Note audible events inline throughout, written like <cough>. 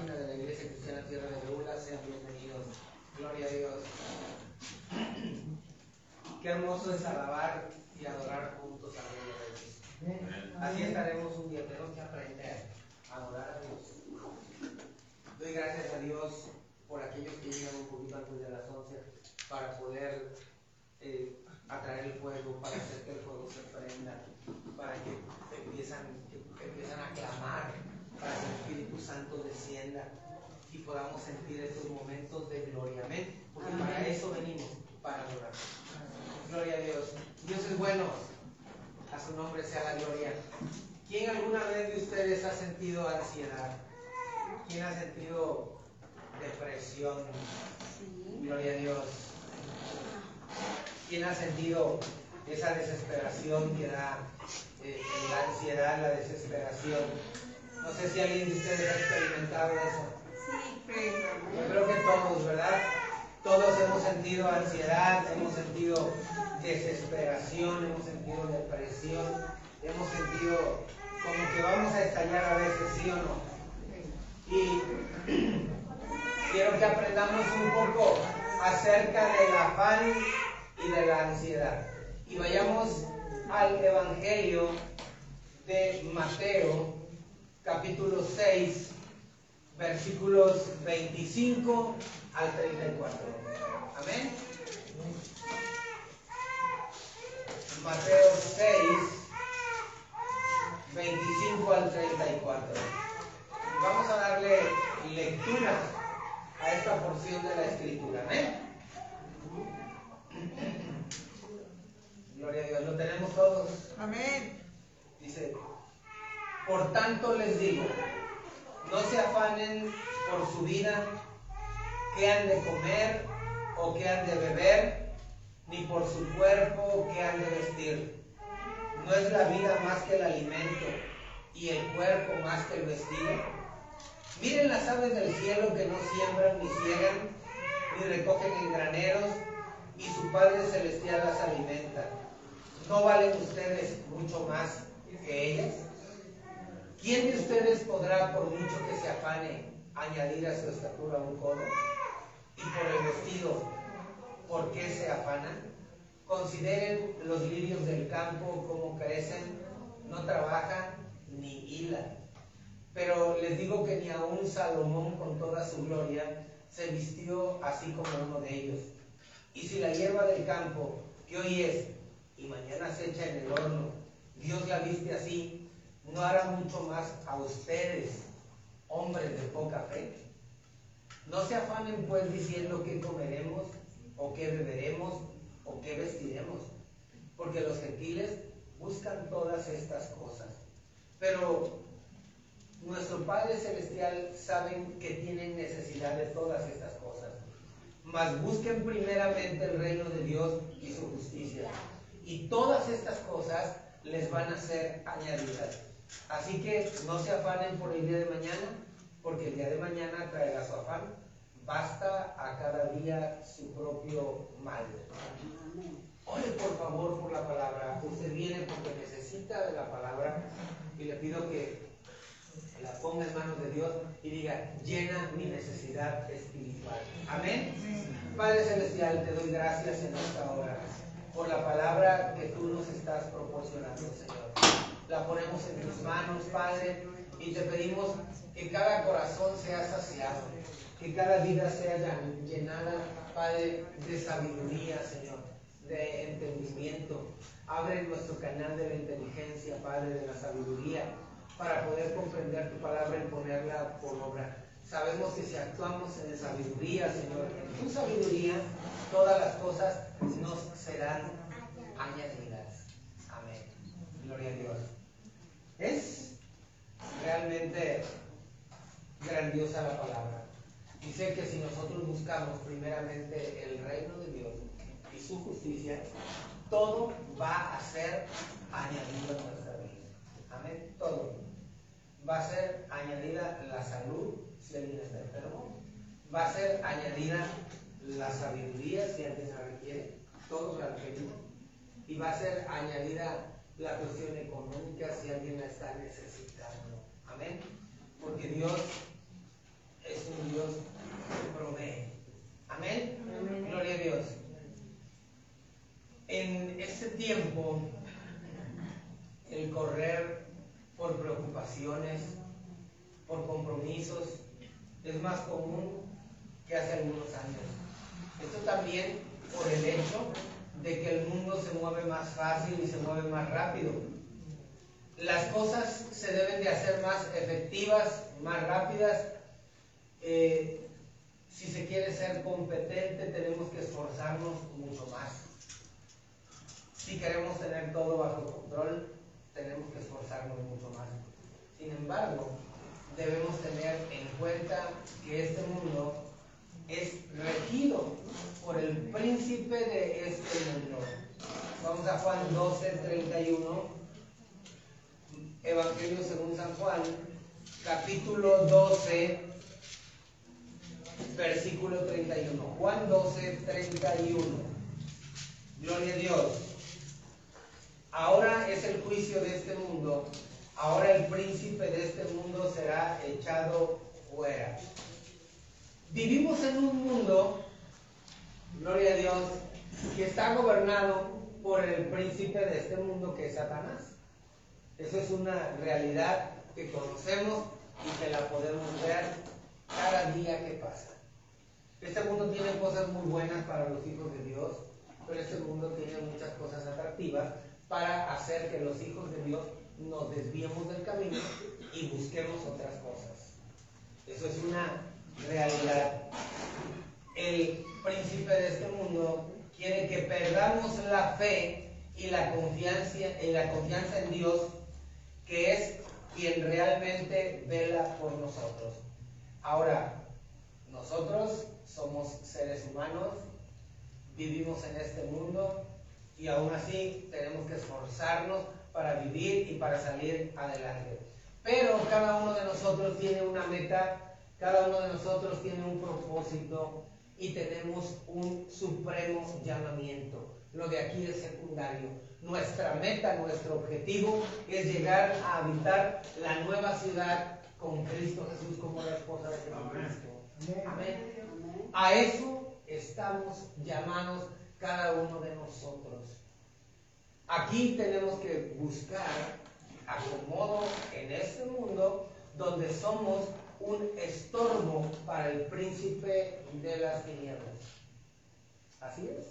página de la Iglesia Cristiana Tierra de Beula. Sean bienvenidos. Gloria a Dios. Qué hermoso es alabar y adorar juntos a Dios. Así estaremos un día. Tenemos que aprender a adorar a Dios. Doy gracias a Dios por aquellos que llegan un poquito antes de las 11 para poder eh, atraer el fuego, para hacer que el fuego se prenda, para que empiezan, que empiezan a clamar, para que el Espíritu Santo descienda y podamos sentir estos momentos de gloria. Amén. Porque para eso venimos, para adorar. Gloria a Dios. Dios es bueno. A su nombre sea la gloria. ¿Quién alguna vez de ustedes ha sentido ansiedad? ¿Quién ha sentido depresión? Gloria a Dios. ¿Quién ha sentido esa desesperación que da eh, la ansiedad, la desesperación? No sé si alguien de ustedes ha experimentado eso. Yo creo que todos, ¿verdad? Todos hemos sentido ansiedad, hemos sentido desesperación, hemos sentido depresión, hemos sentido como que vamos a estallar a veces, ¿sí o no? Y <clears throat> quiero que aprendamos un poco acerca del afán y de la ansiedad. Y vayamos al Evangelio de Mateo, capítulo 6, versículos 25 al 34. Amén. Mateo 6, 25 al 34. Vamos a darle lectura a esta porción de la escritura. Amén. Gloria a Dios. ¿Lo tenemos todos? Amén. Dice, por tanto les digo, no se afanen por su vida, qué han de comer o qué han de beber, ni por su cuerpo qué han de vestir. ¿No es la vida más que el alimento y el cuerpo más que el vestido? Miren las aves del cielo que no siembran ni ciegan, ni recogen en graneros, y su Padre Celestial las alimenta. ¿No valen ustedes mucho más que ellas? ¿Quién de ustedes podrá, por mucho que se afane, añadir a su estatura un codo? Y por el vestido, ¿por qué se afanan? Consideren los lirios del campo cómo crecen, no trabajan ni hilan. Pero les digo que ni aun Salomón con toda su gloria se vistió así como uno de ellos. Y si la hierba del campo, que hoy es y mañana se echa en el horno, Dios la viste así, no hará mucho más a ustedes, hombres de poca fe. No se afanen pues diciendo qué comeremos, o qué beberemos, o qué vestiremos, porque los gentiles buscan todas estas cosas. Pero nuestro Padre Celestial sabe que tienen necesidad de todas estas cosas. Mas busquen primeramente el reino de Dios y su justicia. Y todas estas cosas les van a ser añadidas. Así que no se afanen por el día de mañana, porque el día de mañana traerá su afán. Basta a cada día su propio mal. Ore por favor por la palabra. Usted viene porque necesita de la palabra y le pido que la ponga en manos de Dios y diga, llena mi necesidad espiritual. Amén. Padre Celestial, te doy gracias en esta hora por la palabra que tú nos estás proporcionando, Señor la ponemos en tus manos, Padre, y te pedimos que cada corazón sea saciado, que cada vida sea llenada, Padre, de sabiduría, Señor, de entendimiento. Abre nuestro canal de la inteligencia, Padre, de la sabiduría, para poder comprender tu palabra y ponerla por obra. Sabemos que si actuamos en sabiduría, Señor, en tu sabiduría, todas las cosas nos serán añadidas. Amén. Gloria a Dios. Es realmente grandiosa la palabra. Dice que si nosotros buscamos primeramente el reino de Dios y su justicia, todo va a ser añadido a nuestra vida. Amén. Todo. Va a ser añadida la salud si alguien está enfermo. Va a ser añadida la sabiduría si alguien la requiere. Todos la requieren. Y va a ser añadida la cuestión económica si alguien la está necesitando. Amén. Porque Dios es más común que hace algunos años. Esto también por el hecho de que el mundo se mueve más fácil y se mueve rápido. Las cosas se deben de hacer más efectivas, más rápidas. Eh, si se quiere ser competente, tenemos que esforzarnos mucho más. Si queremos tener todo bajo control, tenemos que esforzarnos mucho más. Sin embargo, debemos tener en cuenta que este mundo es regido por el príncipe de este mundo. Vamos a Juan 12, 31. Evangelio según San Juan, capítulo 12, versículo 31. Juan 12, 31. Gloria a Dios. Ahora es el juicio de este mundo. Ahora el príncipe de este mundo será echado fuera. Vivimos en un mundo, gloria a Dios, que está gobernado por el príncipe de este mundo que es Satanás. Eso es una realidad que conocemos y que la podemos ver cada día que pasa. Este mundo tiene cosas muy buenas para los hijos de Dios, pero este mundo tiene muchas cosas atractivas para hacer que los hijos de Dios nos desviemos del camino y busquemos otras cosas. Eso es una realidad. El príncipe de este mundo quiere que perdamos la fe y la confianza, y la confianza en Dios, que es quien realmente vela por nosotros. Ahora, nosotros somos seres humanos, vivimos en este mundo y aún así tenemos que esforzarnos para vivir y para salir adelante. Pero cada uno de nosotros tiene una meta cada uno de nosotros tiene un propósito y tenemos un supremo llamamiento. Lo de aquí es secundario. Nuestra meta, nuestro objetivo es llegar a habitar la nueva ciudad con Cristo Jesús como la esposa de Jesucristo. Amén. A eso estamos llamados cada uno de nosotros. Aquí tenemos que buscar acomodo en este mundo donde somos un estorbo para el príncipe de las tinieblas. Así es.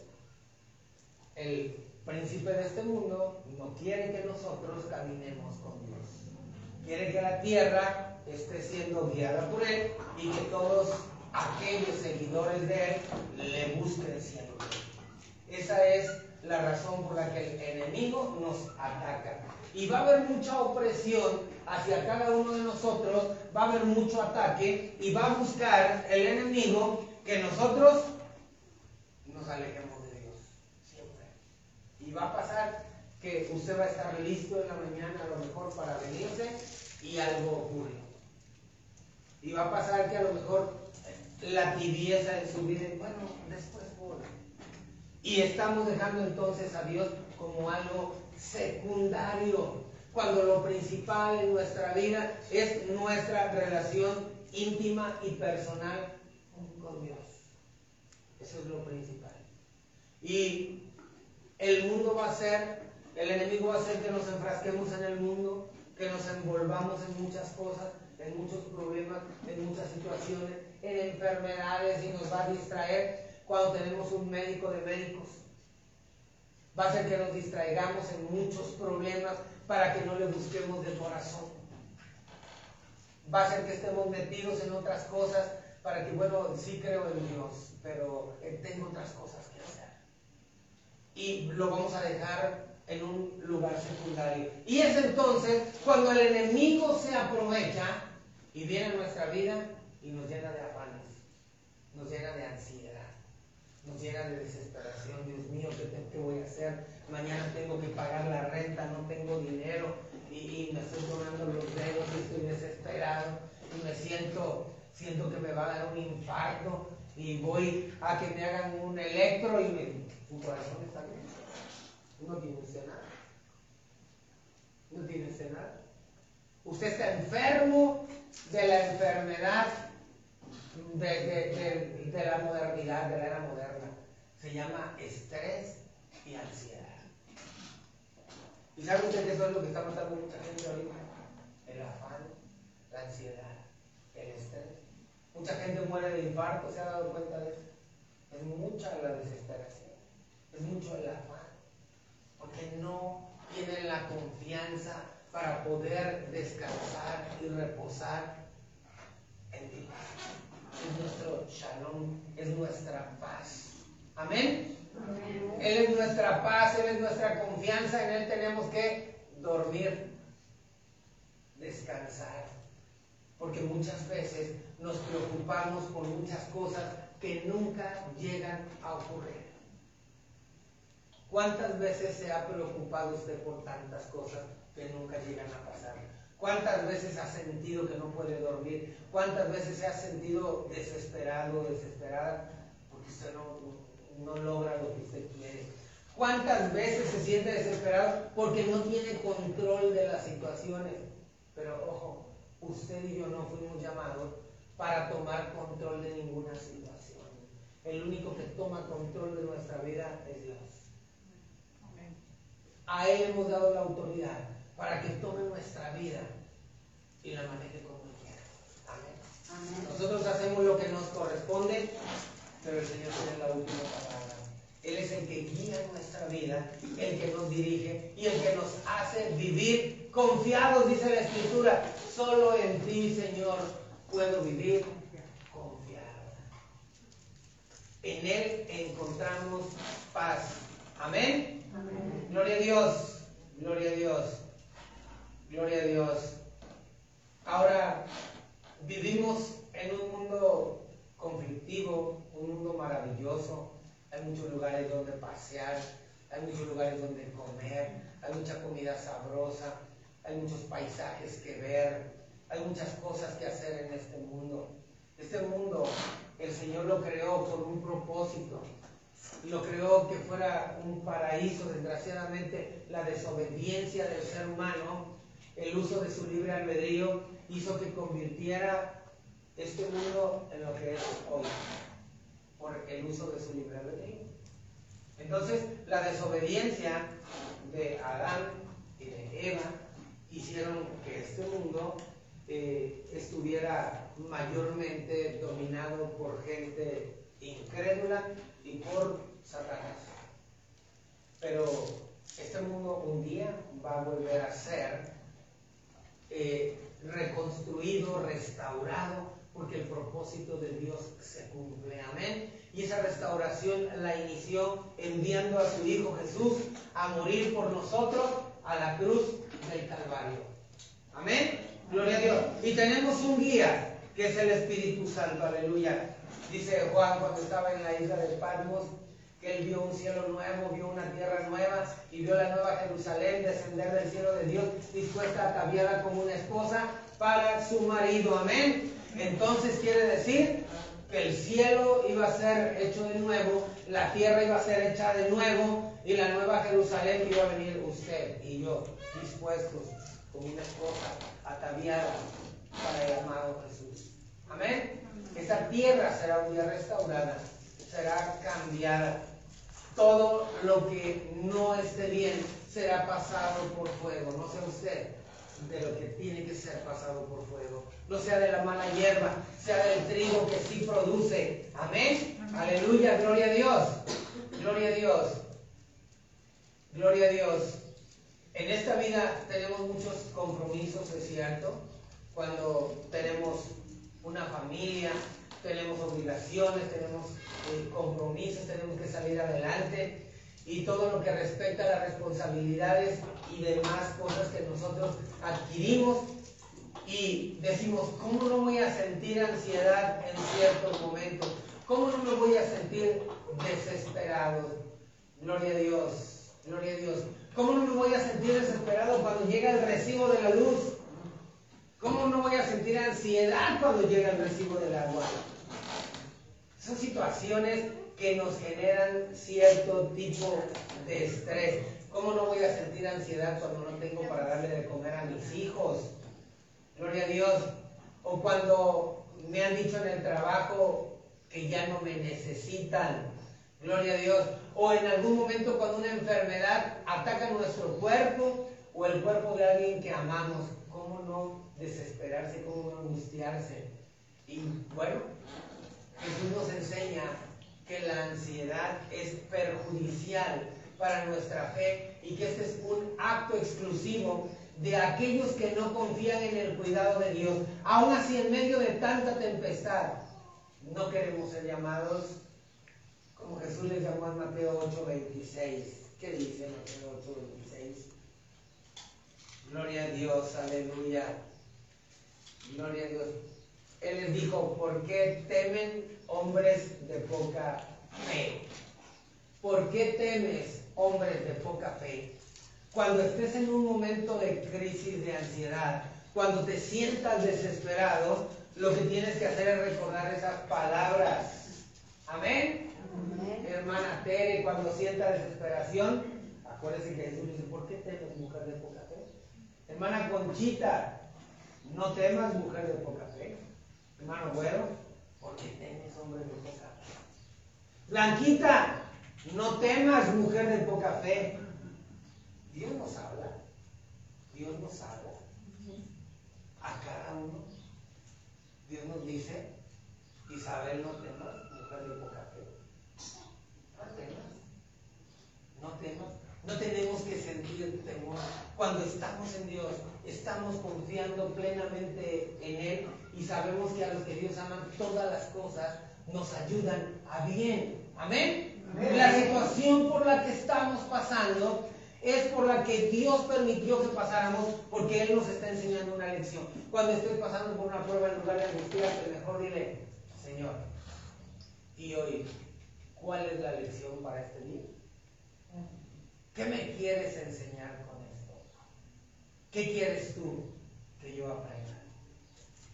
El príncipe de este mundo no quiere que nosotros caminemos con Dios. Quiere que la tierra esté siendo guiada por Él y que todos aquellos seguidores de Él le busquen siempre. Esa es la razón por la que el enemigo nos ataca. Y va a haber mucha opresión hacia cada uno de nosotros, va a haber mucho ataque y va a buscar el enemigo que nosotros nos alejemos de Dios. Siempre. Y va a pasar que usted va a estar listo en la mañana a lo mejor para venirse y algo ocurre. Y va a pasar que a lo mejor la tibieza en su vida, bueno, después. Y estamos dejando entonces a Dios como algo secundario cuando lo principal en nuestra vida es nuestra relación íntima y personal con Dios. Eso es lo principal. Y el mundo va a ser, el enemigo va a hacer que nos enfrasquemos en el mundo, que nos envolvamos en muchas cosas, en muchos problemas, en muchas situaciones, en enfermedades y nos va a distraer cuando tenemos un médico de médicos. Va a hacer que nos distraigamos en muchos problemas para que no le busquemos de corazón. Va a ser que estemos metidos en otras cosas para que, bueno, sí creo en Dios, pero eh, tengo otras cosas que hacer. Y lo vamos a dejar en un lugar secundario. Y es entonces cuando el enemigo se aprovecha y viene a nuestra vida y nos llena de afanes, nos llena de ansiedad, nos llena de desesperación. Dios mío, ¿qué, voy a hacer? mañana tengo que pagar la renta, no tengo dinero y, me estoy tomando los dedos y estoy desesperado y me siento, siento que me va a dar un infarto y voy a que me hagan un electro y me, tu corazón está bien. No tiene nada. No tiene nada. Usted está enfermo de la enfermedad de, de la modernidad, de la era moderna. Se llama estrés y ansiedad. ¿Y saben ustedes que es lo que está matando mucha gente ahorita? El afán, la ansiedad, el estrés. Mucha gente muere de infarto, ¿se ha dado cuenta de eso? Es mucha la desesperación, es mucho el afán, porque no tienen la confianza para poder descansar y reposar en Dios. Es nuestro shalom, es nuestra paz. Amén. Él es nuestra paz, Él es nuestra confianza, en Él tenemos que dormir, descansar. Porque muchas veces nos preocupamos por muchas cosas que nunca llegan a ocurrir. ¿Cuántas veces se ha preocupado usted por tantas cosas que nunca llegan a pasar? ¿Cuántas veces ha sentido que no puede dormir? ¿Cuántas veces se ha sentido desesperado, desesperada? Porque usted no, no logra lo que usted quiere. ¿Cuántas veces se siente desesperado porque no tiene control de las situaciones? Pero ojo, usted y yo no fuimos llamados para tomar control de ninguna situación. El único que toma control de nuestra vida es Dios. A Él hemos dado la autoridad para que tome nuestra vida y la maneje como quiera. Amén. Nosotros hacemos lo que nos corresponde, pero el Señor tiene la última palabra. Él es el que guía nuestra vida, el que nos dirige y el que nos hace vivir confiados, dice la Escritura. Solo en ti, Señor, puedo vivir confiado. En Él encontramos paz. Amén. Amén. Gloria a Dios. Gloria a Dios. Gloria a Dios. Ahora vivimos en un mundo conflictivo, un mundo maravilloso. Hay muchos lugares donde pasear, hay muchos lugares donde comer, hay mucha comida sabrosa, hay muchos paisajes que ver, hay muchas cosas que hacer en este mundo. Este mundo el Señor lo creó por un propósito. Lo creó que fuera un paraíso. Desgraciadamente la desobediencia del ser humano, el uso de su libre albedrío, hizo que convirtiera este mundo en lo que es hoy. Por el uso de su libre albedrío. Entonces la desobediencia de Adán y de Eva hicieron que este mundo eh, estuviera mayormente dominado por gente incrédula y por Satanás. Pero este mundo un día va a volver a ser eh, reconstruido, restaurado, porque el propósito de Dios se cumple. Amén. Y esa restauración la inició enviando a su Hijo Jesús a morir por nosotros a la cruz del Calvario. Amén. Gloria a Dios. Y tenemos un guía, que es el Espíritu Santo. Aleluya. Dice Juan cuando estaba en la isla de Patmos, que él vio un cielo nuevo, vio una tierra nueva y vio la nueva Jerusalén descender del cielo de Dios, dispuesta a ataviarla como una esposa para su marido. Amén. Entonces quiere decir que el cielo iba a ser hecho de nuevo, la tierra iba a ser hecha de nuevo y la nueva Jerusalén iba a venir usted y yo dispuestos como una esposa ataviada para el amado Jesús. Amén. Esa tierra será un día restaurada, será cambiada. Todo lo que no esté bien será pasado por fuego. No sea usted de lo que tiene que ser pasado por fuego. No sea de la mala hierba, sea del trigo que sí produce. Amén. Aleluya, gloria a Dios. Gloria a Dios. Gloria a Dios. En esta vida tenemos muchos compromisos, es cierto. Cuando tenemos una familia, tenemos obligaciones, tenemos eh, compromisos, tenemos que salir adelante y todo lo que respecta a las responsabilidades y demás cosas que nosotros adquirimos y decimos, ¿cómo no voy a sentir ansiedad en ciertos momentos? ¿Cómo no me voy a sentir desesperado? Gloria a Dios, gloria a Dios. ¿Cómo no me voy a sentir desesperado cuando llega el recibo de la luz? ¿Cómo no voy a sentir ansiedad cuando llega el recibo del agua? Son situaciones que nos generan cierto tipo de estrés. ¿Cómo no voy a sentir ansiedad cuando no tengo para darle de comer a mis hijos? Gloria a Dios. O cuando me han dicho en el trabajo que ya no me necesitan. Gloria a Dios. O en algún momento cuando una enfermedad ataca nuestro cuerpo o el cuerpo de alguien que amamos. ¿Cómo no desesperarse? ¿Cómo no angustiarse? Y bueno, Jesús nos enseña que la ansiedad es perjudicial para nuestra fe y que este es un acto exclusivo de aquellos que no confían en el cuidado de Dios. Aún así, en medio de tanta tempestad, no queremos ser llamados como Jesús les llamó en Mateo 8:26. ¿Qué dice Mateo 8:26? Gloria a Dios, aleluya. Gloria a Dios. Él les dijo, ¿por qué temen hombres de poca fe? ¿Por qué temes hombres de poca fe? Cuando estés en un momento de crisis, de ansiedad, cuando te sientas desesperado, lo que tienes que hacer es recordar esas palabras. Amén. Hermana Tere, cuando sienta desesperación, acuérdese que Jesús dice, ¿por qué temes mujer de poca fe? Hermana Conchita, no temas mujer de poca fe. Hermano Güero, ¿por qué temes hombre de poca fe? Blanquita, no temas mujer de poca fe. Dios nos habla. Dios nos habla. A cada uno. Dios nos dice, Isabel, no temas, mujer de poca fe. No temas. No temas. No tenemos que sentir temor. Cuando estamos en Dios, estamos confiando plenamente en Él y sabemos que a los que Dios aman, todas las cosas nos ayudan a bien. Amén. La situación por la que estamos pasando es por la que Dios permitió que pasáramos porque Él nos está enseñando una lección. Cuando estoy pasando por una prueba en lugar de angustiarte, mejor dile, Señor, y hoy, ¿cuál es la lección para este día? ¿Qué me quieres enseñar con esto? ¿Qué quieres tú que yo aprenda?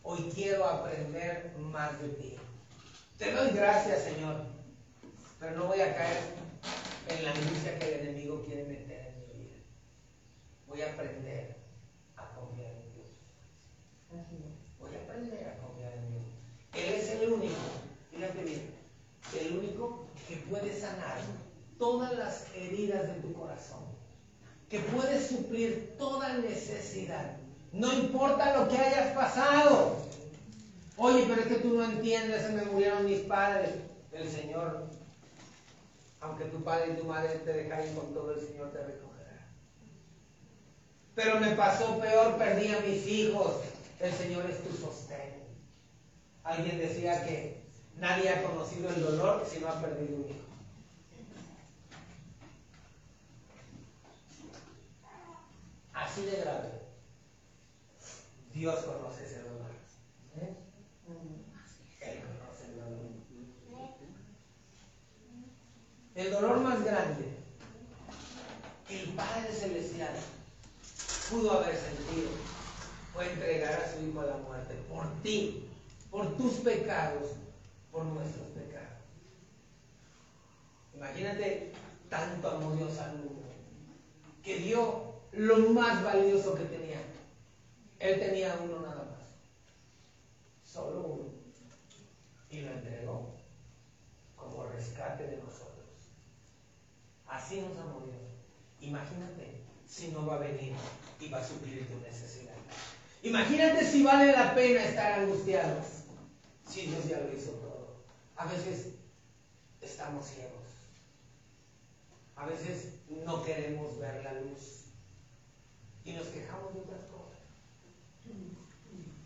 Hoy quiero aprender más de ti. Te doy gracias, Señor, pero no voy a caer en la angustia que el enemigo quiere meter voy a aprender a confiar en Dios. Voy a aprender a confiar en Dios. Él es el único, fíjate bien, el único que puede sanar todas las heridas de tu corazón, que puede suplir toda necesidad. No importa lo que hayas pasado. Oye, pero es que tú no entiendes, se me murieron mis padres. El Señor, aunque tu padre y tu madre te dejaron con todo, el Señor te recoge. Pero me pasó peor, perdí a mis hijos. El Señor es tu sostén. Alguien decía que nadie ha conocido el dolor si no ha perdido un hijo. Así de grave. Dios conoce ese dolor. ¿Eh? Él conoce el dolor. El dolor más grande el Padre Celestial pudo haber sentido fue entregar a su Hijo a la muerte por ti, por tus pecados, por nuestros pecados. Imagínate tanto amor Dios al mundo, que dio lo más valioso que tenía. Él tenía uno nada más, solo uno, y lo entregó como rescate de nosotros. Así nos amó Dios. Imagínate si no va a venir y va a suplir tu necesidad. Imagínate si vale la pena estar angustiados. Si Dios ya lo hizo todo. A veces estamos ciegos. A veces no queremos ver la luz. Y nos quejamos de otras cosas.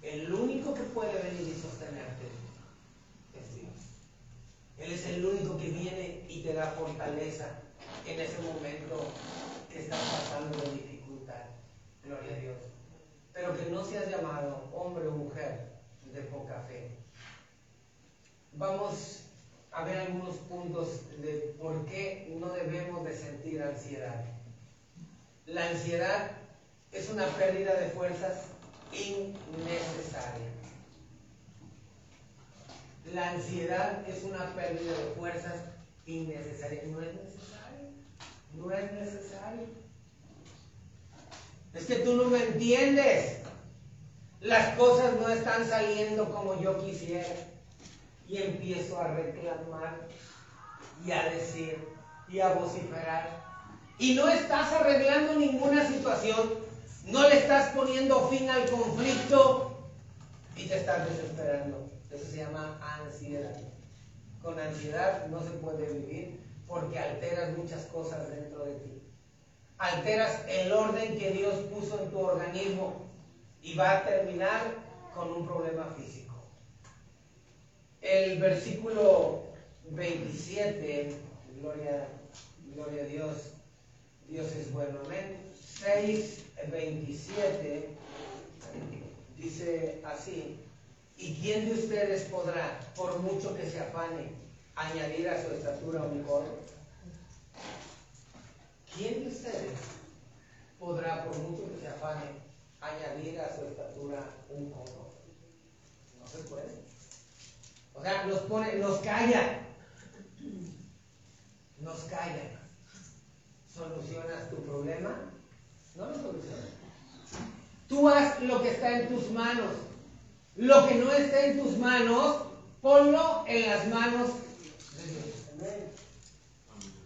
El único que puede venir y sostenerte es Dios. Él es el único que viene y te da fortaleza en ese momento que estás pasando de dificultad. Gloria a Dios. Pero que no seas llamado hombre o mujer de poca fe. Vamos a ver algunos puntos de por qué no debemos de sentir ansiedad. La ansiedad es una pérdida de fuerzas innecesaria. La ansiedad es una pérdida de fuerzas innecesaria. No es necesario. No es necesario. Es que tú no me entiendes. Las cosas no están saliendo como yo quisiera. Y empiezo a reclamar y a decir y a vociferar. Y no estás arreglando ninguna situación. No le estás poniendo fin al conflicto. y te estás desesperando. Eso se llama ansiedad. Con ansiedad no se puede vivir porque alteras muchas cosas dentro de ti. Alteras el orden que Dios puso en tu organismo y va a terminar con un problema físico. El versículo 27, gloria, gloria a Dios, Dios es bueno, amén. 6, 27, dice así, ¿y quién de ustedes podrá, por mucho que se afane, añadir a su estatura un codo? ¿Quién de ustedes podrá, por mucho que se afane, añadir a su estatura un codo? No se puede. O sea, nos pone, nos calla. Nos calla. ¿Solucionas tu problema? No. Tú haz lo que está en tus manos. Lo que no esté en tus manos, ponlo en las manos de Dios.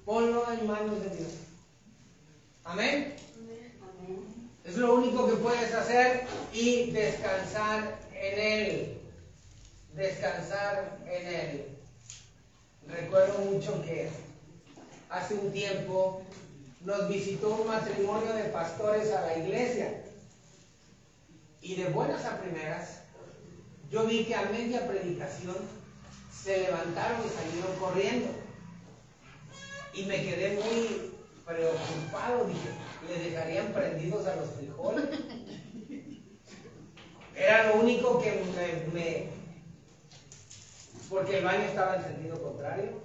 Ponlo en manos de Dios. Amén. Es lo único que puedes hacer y descansar en Él descansar en Él. Recuerdo mucho que hace un tiempo nos visitó un matrimonio de pastores a la iglesia y de buenas a primeras yo vi que a media predicación se levantaron y salieron corriendo y me quedé muy preocupado, dije, ¿le dejarían prendidos a los frijoles? Era lo único que me porque el baño estaba en sentido contrario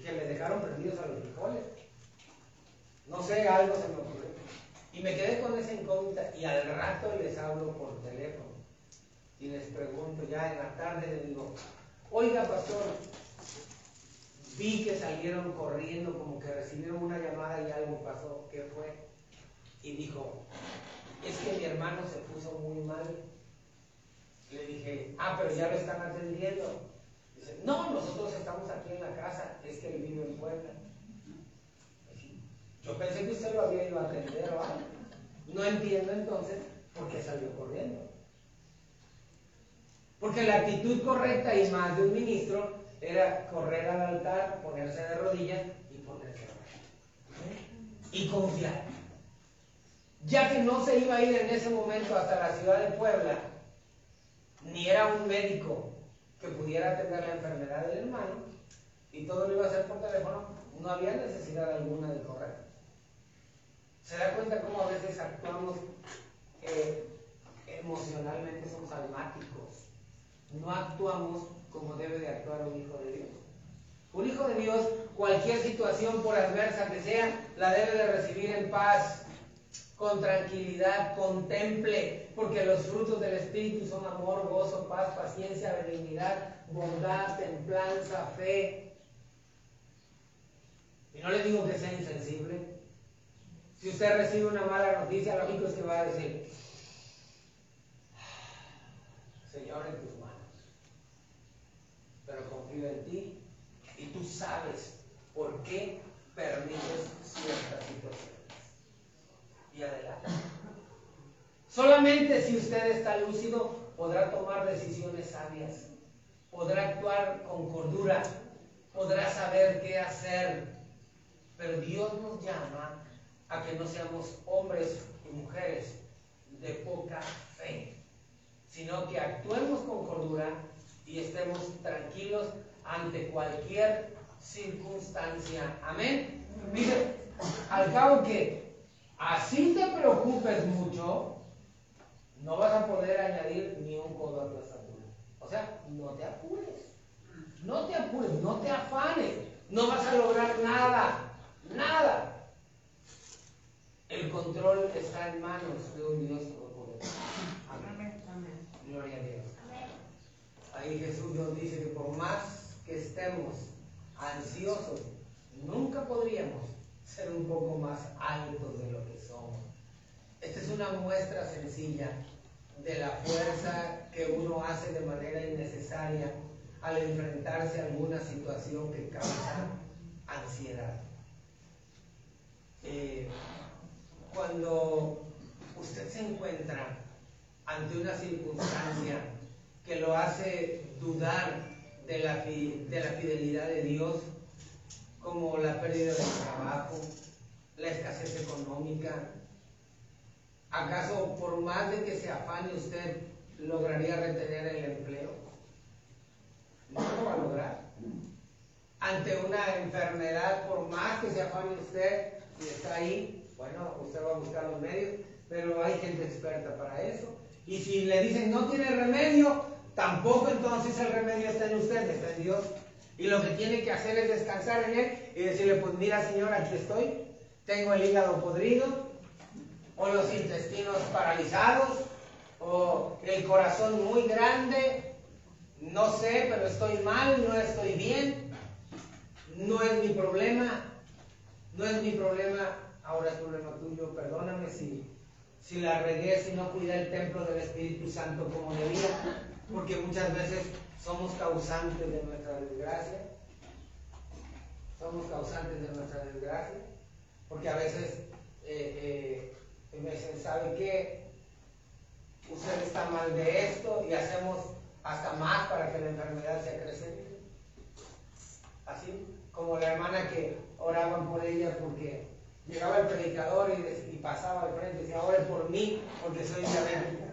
que le dejaron prendidos a los frijoles. No sé, algo se me ocurrió. Y me quedé con esa incógnita y al rato les hablo por teléfono y les pregunto ya en la tarde, les digo, oiga pastor, vi que salieron corriendo como que recibieron una llamada y algo pasó, ¿qué fue? Y dijo, es que mi hermano se puso muy mal. Le dije, ah, pero ya lo están atendiendo no, nosotros estamos aquí en la casa, es que él vive en Puebla. Yo pensé que usted lo había ido a atender o algo. No entiendo entonces por qué salió corriendo. Porque la actitud correcta y más de un ministro era correr al altar, ponerse de rodillas y ponerse a orar. Y confiar. Ya que no se iba a ir en ese momento hasta la ciudad de Puebla, ni era un médico, que pudiera atender la enfermedad del hermano y todo lo iba a hacer por teléfono, no había necesidad alguna de correr. ¿Se da cuenta cómo a veces actuamos eh, emocionalmente, somos almáticos? No actuamos como debe de actuar un hijo de Dios. Un hijo de Dios, cualquier situación por adversa que sea, la debe de recibir en paz, con tranquilidad, contemple, porque los frutos del Espíritu son amor, gozo, paz, paciencia, benignidad, bondad, templanza, fe. Y no le digo que sea insensible. Si usted recibe una mala noticia, lo único es que va a decir, Señor, en tus manos. Pero confío en ti y tú sabes por qué permites ciertas situaciones adelante. Solamente si usted está lúcido podrá tomar decisiones sabias, podrá actuar con cordura, podrá saber qué hacer. Pero Dios nos llama a que no seamos hombres y mujeres de poca fe, sino que actuemos con cordura y estemos tranquilos ante cualquier circunstancia. Amén. Dice, al cabo que así te preocupes mucho, no vas a poder añadir ni un codo a tu estatura. O sea, no te apures, no te apures, no te afanes, no vas a lograr nada, nada. El control está en manos de un Dios todopoderoso. Amén. Gloria a Dios. Ahí Jesús nos dice que por más que estemos ansiosos, nunca podríamos ser un poco más altos de lo que somos. Esta es una muestra sencilla de la fuerza que uno hace de manera innecesaria al enfrentarse a alguna situación que causa ansiedad. Eh, cuando usted se encuentra ante una circunstancia que lo hace dudar de la, de la fidelidad de Dios, como la pérdida del trabajo, la escasez económica, ¿acaso por más de que se afane usted lograría retener el empleo? No lo va a lograr. Ante una enfermedad, por más que se afane usted y está ahí, bueno, usted va a buscar los medios, pero hay gente experta para eso. Y si le dicen no tiene remedio, tampoco entonces el remedio está en usted, está en Dios. Y lo que tiene que hacer es descansar en Él y decirle, pues mira Señor, aquí estoy, tengo el hígado podrido, o los intestinos paralizados, o el corazón muy grande, no sé, pero estoy mal, no estoy bien, no es mi problema, no es mi problema, ahora es problema tuyo, perdóname si, si la regué, si no cuidé el templo del Espíritu Santo como debía, porque muchas veces somos causantes de nuestra desgracia, somos causantes de nuestra desgracia, porque a veces eh, eh, me dicen, ¿sabe qué? Usted está mal de esto y hacemos hasta más para que la enfermedad se acrecente. Así como la hermana que oraban por ella porque llegaba el predicador y, pasaba al frente y decía, ore por mí porque soy diabética.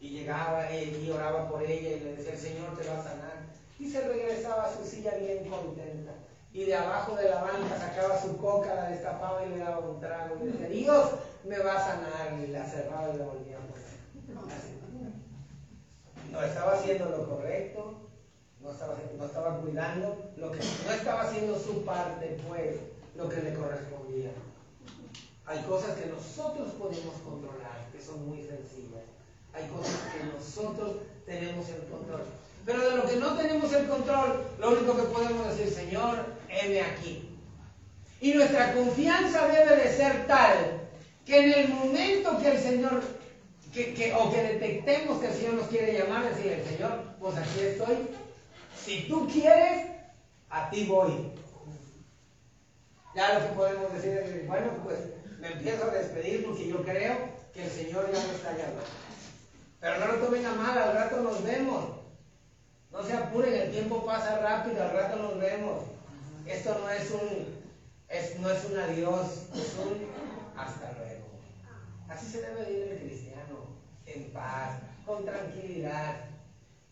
Y llegaba y oraba por ella y le decía, el Señor te va a sanar. Y se regresaba a su silla bien contenta. Y de abajo de la banca sacaba su coca, la destapaba y le daba un trago. Y decía, Dios me va a sanar. Y la cerraba y la volvía a poner. No estaba haciendo lo correcto, no estaba, no estaba cuidando, lo que no estaba haciendo su parte, pues, lo que le correspondía. Hay cosas que nosotros podemos controlar, que son muy sencillas. Hay cosas que nosotros tenemos el control. Pero de lo que no tenemos el control, lo único que podemos decir, Señor, heme aquí. Y nuestra confianza debe de ser tal que en el momento que el Señor, que, o que detectemos que el Señor nos quiere llamar, decir, el Señor, pues aquí estoy. Si tú quieres, a ti voy. Ya lo que podemos decir es, bueno, pues me empiezo a despedir porque yo creo que el Señor ya me está llamando. Pero no lo tomen a mal, al rato nos vemos. No se apuren, el tiempo pasa rápido, al rato nos vemos. Esto no es un, es, no es un adiós, es un hasta luego. Así se debe vivir el cristiano, en paz, con tranquilidad.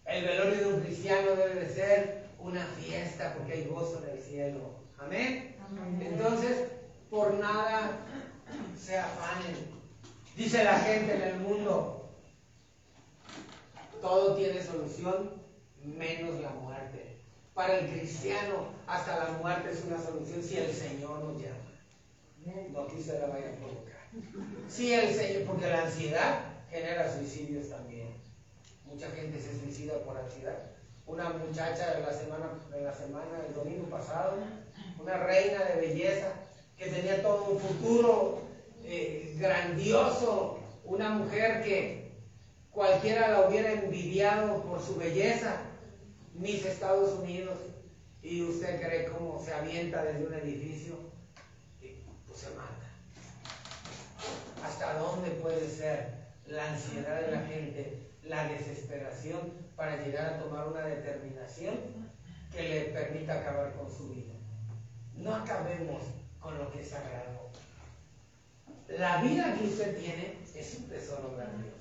El velorio de un cristiano debe de ser una fiesta porque hay gozo en el cielo. Amén. Entonces, por nada se afanen. Dice la gente en el mundo, todo tiene solución menos la muerte. Para el cristiano, hasta la muerte es una solución si el Señor nos llama. No quise la vaya a provocar. Si el Señor, porque la ansiedad genera suicidios también. Mucha gente se suicida por ansiedad. Una muchacha de la semana, de la semana, el domingo pasado, una reina de belleza que tenía todo un futuro eh, grandioso, una mujer que cualquiera la hubiera envidiado por su belleza, mis Estados Unidos, y usted cree cómo se avienta desde un edificio, y pues se mata. ¿Hasta dónde puede ser la ansiedad de la gente, la desesperación para llegar a tomar una determinación que le permita acabar con su vida? No acabemos con lo que es sagrado. La vida que usted tiene es un tesoro grandioso.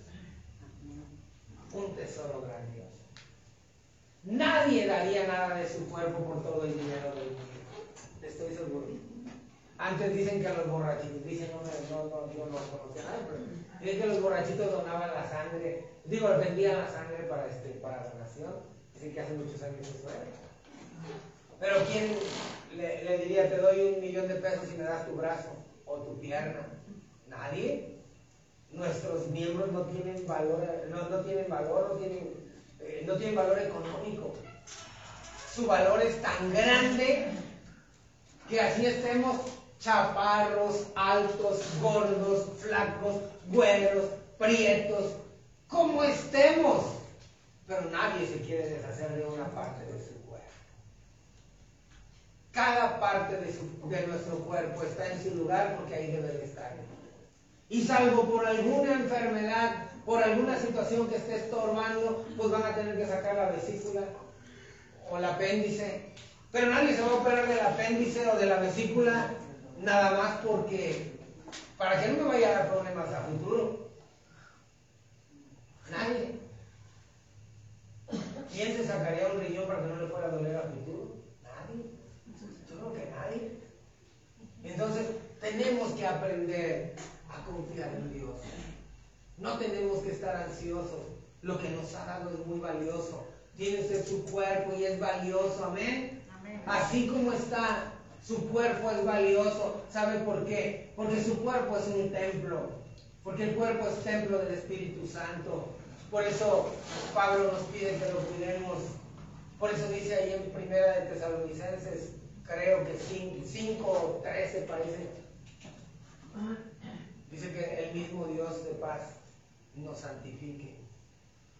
Un tesoro grandioso. Nadie daría nada de su cuerpo por todo el dinero del mundo. Estoy seguro. Antes dicen que los borrachitos, dicen, no, no, no, yo no conocía nada, pero dicen que los borrachitos donaban la sangre, digo, vendían la sangre para, este, para donación. Dicen que hace muchos años eso era. Pero ¿quién le, diría, te doy un millón de pesos si me das tu brazo o tu pierna? Nadie. Nuestros miembros no tienen valor, no, no tienen valor, no tienen, eh, no tienen valor económico. Su valor es tan grande que así estemos chaparros, altos, gordos, flacos, güeros, prietos, como estemos. Pero nadie se quiere deshacer de una parte de su. Cada parte de, de nuestro cuerpo está en su lugar porque ahí debe de estar. Y salvo por alguna enfermedad por alguna situación que esté estorbando, pues van a tener que sacar la vesícula o el apéndice. Pero nadie se va a operar del apéndice o de la vesícula nada más porque, para que no me vaya a dar problemas a futuro. Nadie. ¿Quién se sacaría un riñón para que no le fuera a doler a futuro? Creo que nadie. Entonces, tenemos que aprender a confiar en Dios. No tenemos que estar ansiosos. Lo que nos ha dado es muy valioso. Tiene usted su cuerpo y es valioso. Amén. Así como está, su cuerpo es valioso. ¿Sabe por qué? Porque su cuerpo es un templo. Porque el cuerpo es templo del Espíritu Santo. Por eso Pablo nos pide que lo cuidemos. Por eso dice ahí en Primera de Tesalonicenses, creo que 5 o 13 parece. Dice que el mismo Dios de paz nos santifique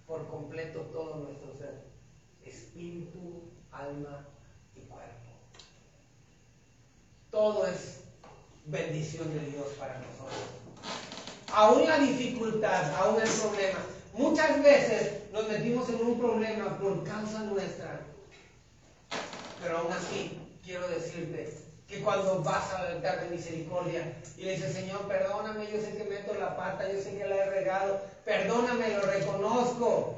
por completo todo nuestro ser, espíritu, alma y cuerpo. Todo es bendición de Dios para nosotros. Aún la dificultad, aún el problema. Muchas veces nos metimos en un problema por causa nuestra. Pero aún así, quiero decirte que cuando vas al altar de misericordia y le dices, Señor, perdóname, yo sé que meto la pata, yo sé que la he regado, perdóname, lo reconozco.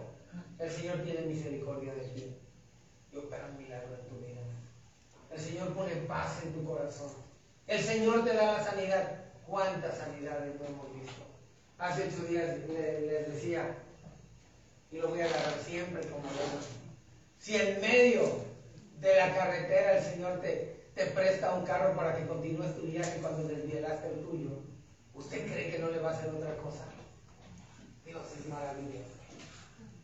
El Señor tiene misericordia de ti y opera un milagro en tu vida. El Señor pone paz en tu corazón. El Señor te da la sanidad. ¿Cuántas sanidades no hemos visto? Hace ocho días les decía, y lo voy a agarrar siempre como yo. Si en medio de la carretera el Señor te, te presta un carro para que continúes tu viaje cuando desvielaste el tuyo, ¿usted cree que no le va a hacer otra cosa? Dios es maravilloso.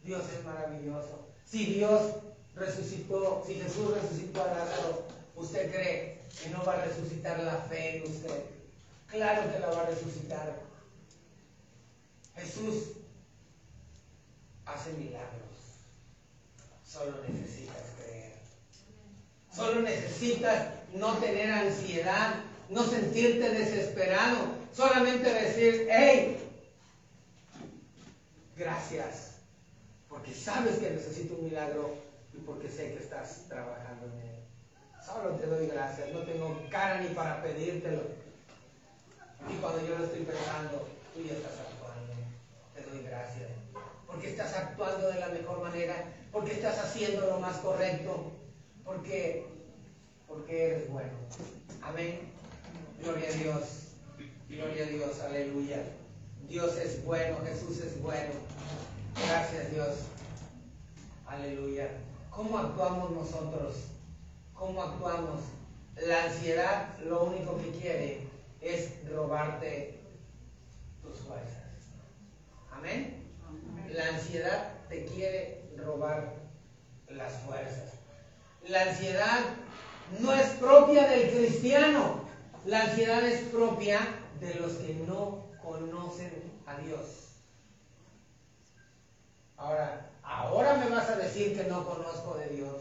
Dios es maravilloso. Si Dios resucitó, si Jesús resucitó a Lázaro, ¿usted cree que no va a resucitar la fe en usted? Claro que la va a resucitar. Jesús hace milagros. Solo necesitas creer. Solo necesitas no tener ansiedad, no sentirte desesperado. Solamente decir, hey, gracias. Porque sabes que necesito un milagro y porque sé que estás trabajando en él. Solo te doy gracias. No tengo cara ni para pedírtelo. Y cuando yo lo estoy pensando, tú ya estás actuando. Te doy gracias porque estás actuando de la mejor manera, porque estás haciendo lo más correcto, porque, porque eres bueno. Amén. Gloria a Dios. Gloria a Dios. Aleluya. Dios es bueno, Jesús es bueno. Gracias Dios. Aleluya. ¿Cómo actuamos nosotros? ¿Cómo actuamos? La ansiedad lo único que quiere es robarte tus fuerzas. Amén. La ansiedad te quiere robar las fuerzas. La ansiedad no es propia del cristiano. La ansiedad es propia de los que no conocen a Dios. Ahora, ahora me vas a decir que no conozco de Dios.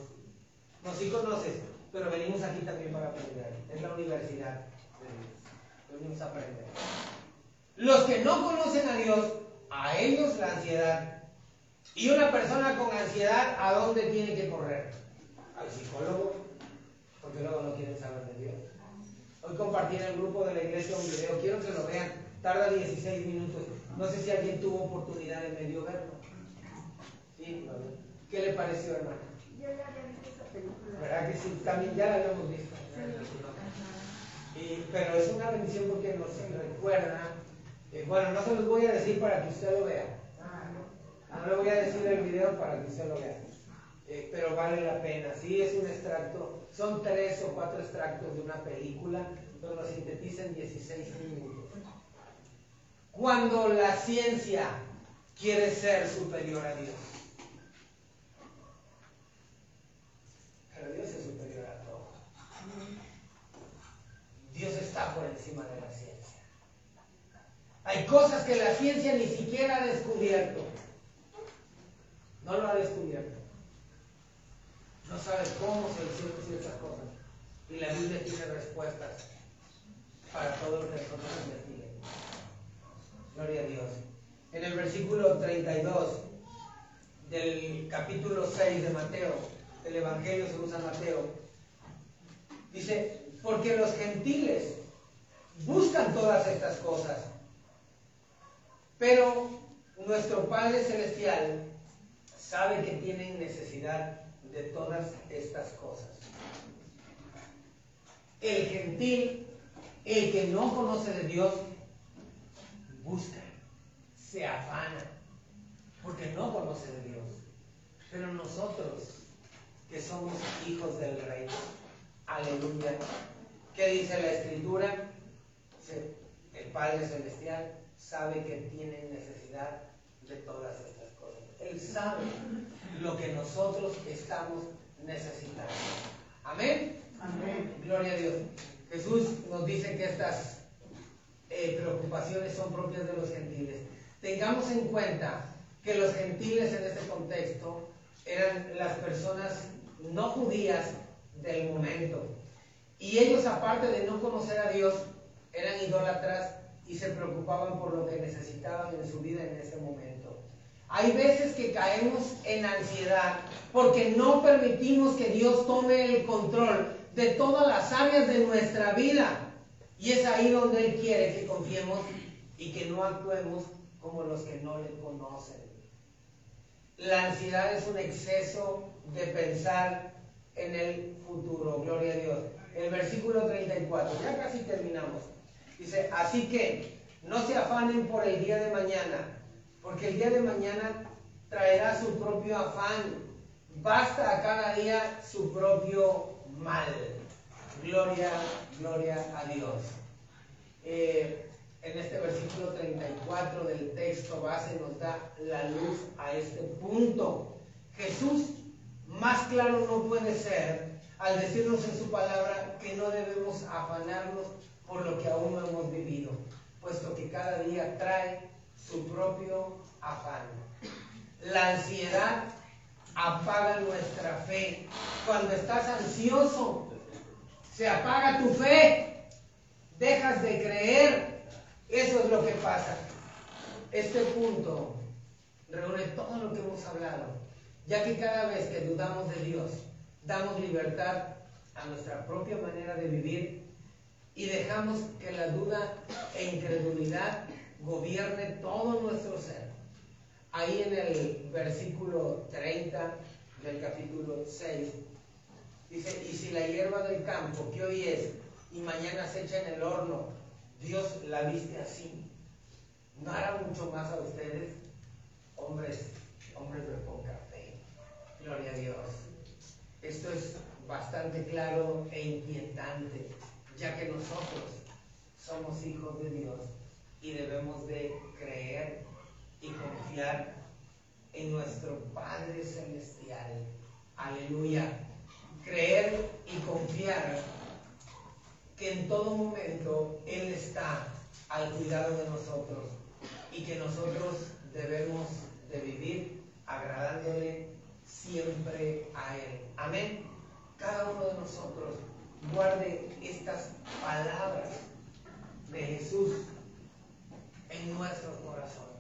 No, sí conoces, pero venimos aquí también para aprender. Es la universidad de Dios. Venimos a aprender. Los que no conocen a Dios a ellos la ansiedad. Y una persona con ansiedad, ¿a dónde tiene que correr? Al psicólogo, porque luego no quieren saber de Dios. Hoy compartí en el grupo de la iglesia un video, quiero que lo vean, tarda 16 minutos. No sé si alguien tuvo oportunidad de medio verlo. ¿Sí? ¿Qué le pareció, hermano? Yo ya había visto esa película. ¿Verdad que sí? También ya la habíamos visto. Y, pero es una bendición porque nos recuerda eh, bueno, no se los voy a decir para que usted lo vea. No le voy a decir el video para que usted lo vea. Eh, pero vale la pena. Sí, es un extracto. Son tres o cuatro extractos de una película, pero lo sintetiza en 16 minutos. Cuando la ciencia quiere ser superior a Dios. Pero Dios es superior a todo. Dios está por encima de la ciencia. Hay cosas que la ciencia ni siquiera ha descubierto. No lo ha descubierto. No sabe cómo se hicieron ciertas cosas. Y la Biblia tiene respuestas para todo lo que nosotros investiguen. Gloria a Dios. en el versículo 32 del capítulo 6 de Mateo, del Evangelio según San Mateo, dice, porque los gentiles buscan todas estas cosas, pero nuestro Padre Celestial sabe que tienen necesidad de todas estas cosas. El gentil, el que no conoce de Dios, busca, se afana, porque no conoce de Dios. Pero nosotros, que somos hijos del reino, aleluya. ¿Qué dice la escritura? el Padre Celestial sabe que tienen necesidad de todas estas. Él sabe lo que nosotros estamos necesitando. Amén. Amén. Gloria a Dios. Jesús nos dice que estas eh, preocupaciones son propias de los gentiles. Tengamos en cuenta que los gentiles en este contexto eran las personas no judías del momento. Y ellos, aparte de no conocer a Dios, eran idólatras y se preocupaban por lo que necesitaban en su vida en ese momento. Hay veces que caemos en ansiedad porque no permitimos que Dios tome el control de todas las áreas de nuestra vida. Y es ahí donde Él quiere que confiemos y que no actuemos como los que no le conocen. La ansiedad es un exceso de pensar en el futuro. Gloria a Dios. El versículo 34, ya casi terminamos. Dice, así que no se afanen por el día de mañana, porque el día de mañana traerá su propio afán. Basta a cada día su propio mal. Gloria, gloria a Dios. Eh, en este versículo 34 del texto base nos da la luz a este punto. Jesús más claro no puede ser al decirnos en su palabra que no debemos afanarnos por lo que aún no hemos vivido, puesto que cada día trae su propio afán. La ansiedad apaga nuestra fe. Cuando estás ansioso, se apaga tu fe, dejas de creer. Eso es lo que pasa. Este punto reúne todo lo que hemos hablado, ya que cada vez que dudamos de Dios, damos libertad a nuestra propia manera de vivir y dejamos que la duda e incredulidad gobierne todo nuestro ser. Ahí en el versículo 30 del capítulo 6 dice, y si la hierba del campo que hoy es y mañana se echa en el horno, Dios la viste así, ¿no hará mucho más a ustedes, hombres, hombres de poca fe? Gloria a Dios. Esto es bastante claro e inquietante, ya que nosotros somos hijos de Dios y debemos de creer y confiar en nuestro Padre Celestial. Aleluya. Creer y confiar que en todo momento Él está al cuidado de nosotros y que nosotros debemos de vivir agradándole siempre a Él. Amén. Cada uno de nosotros guarde estas palabras de Jesús en nuestros corazones.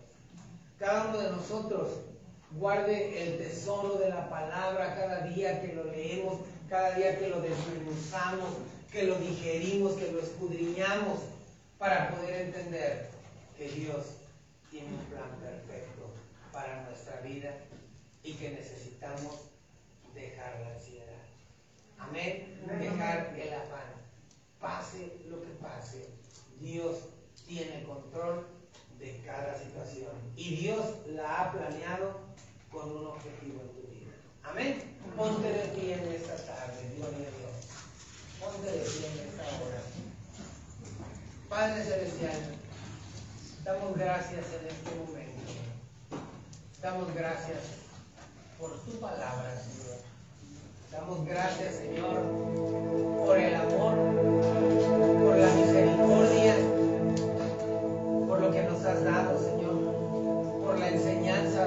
Cada uno de nosotros guarde el tesoro de la palabra cada día que lo leemos, cada día que lo desmenuzamos, que lo digerimos, que lo escudriñamos, para poder entender que Dios tiene un plan perfecto para nuestra vida y que necesitamos dejar la ansiedad. Amén. Dejar el afán. Pase lo que pase, Dios tiene control de cada situación. Y Dios la ha planeado con un objetivo en tu vida. Amén. Ponte de pie en esta tarde, Dios mío Dios. Ponte de pie en esta hora. Padre Celestial, damos gracias en este momento. Damos gracias por tu palabra, Señor. Damos gracias, Señor, por el amor, por la misericordia, lo que nos has dado, Señor, por la enseñanza.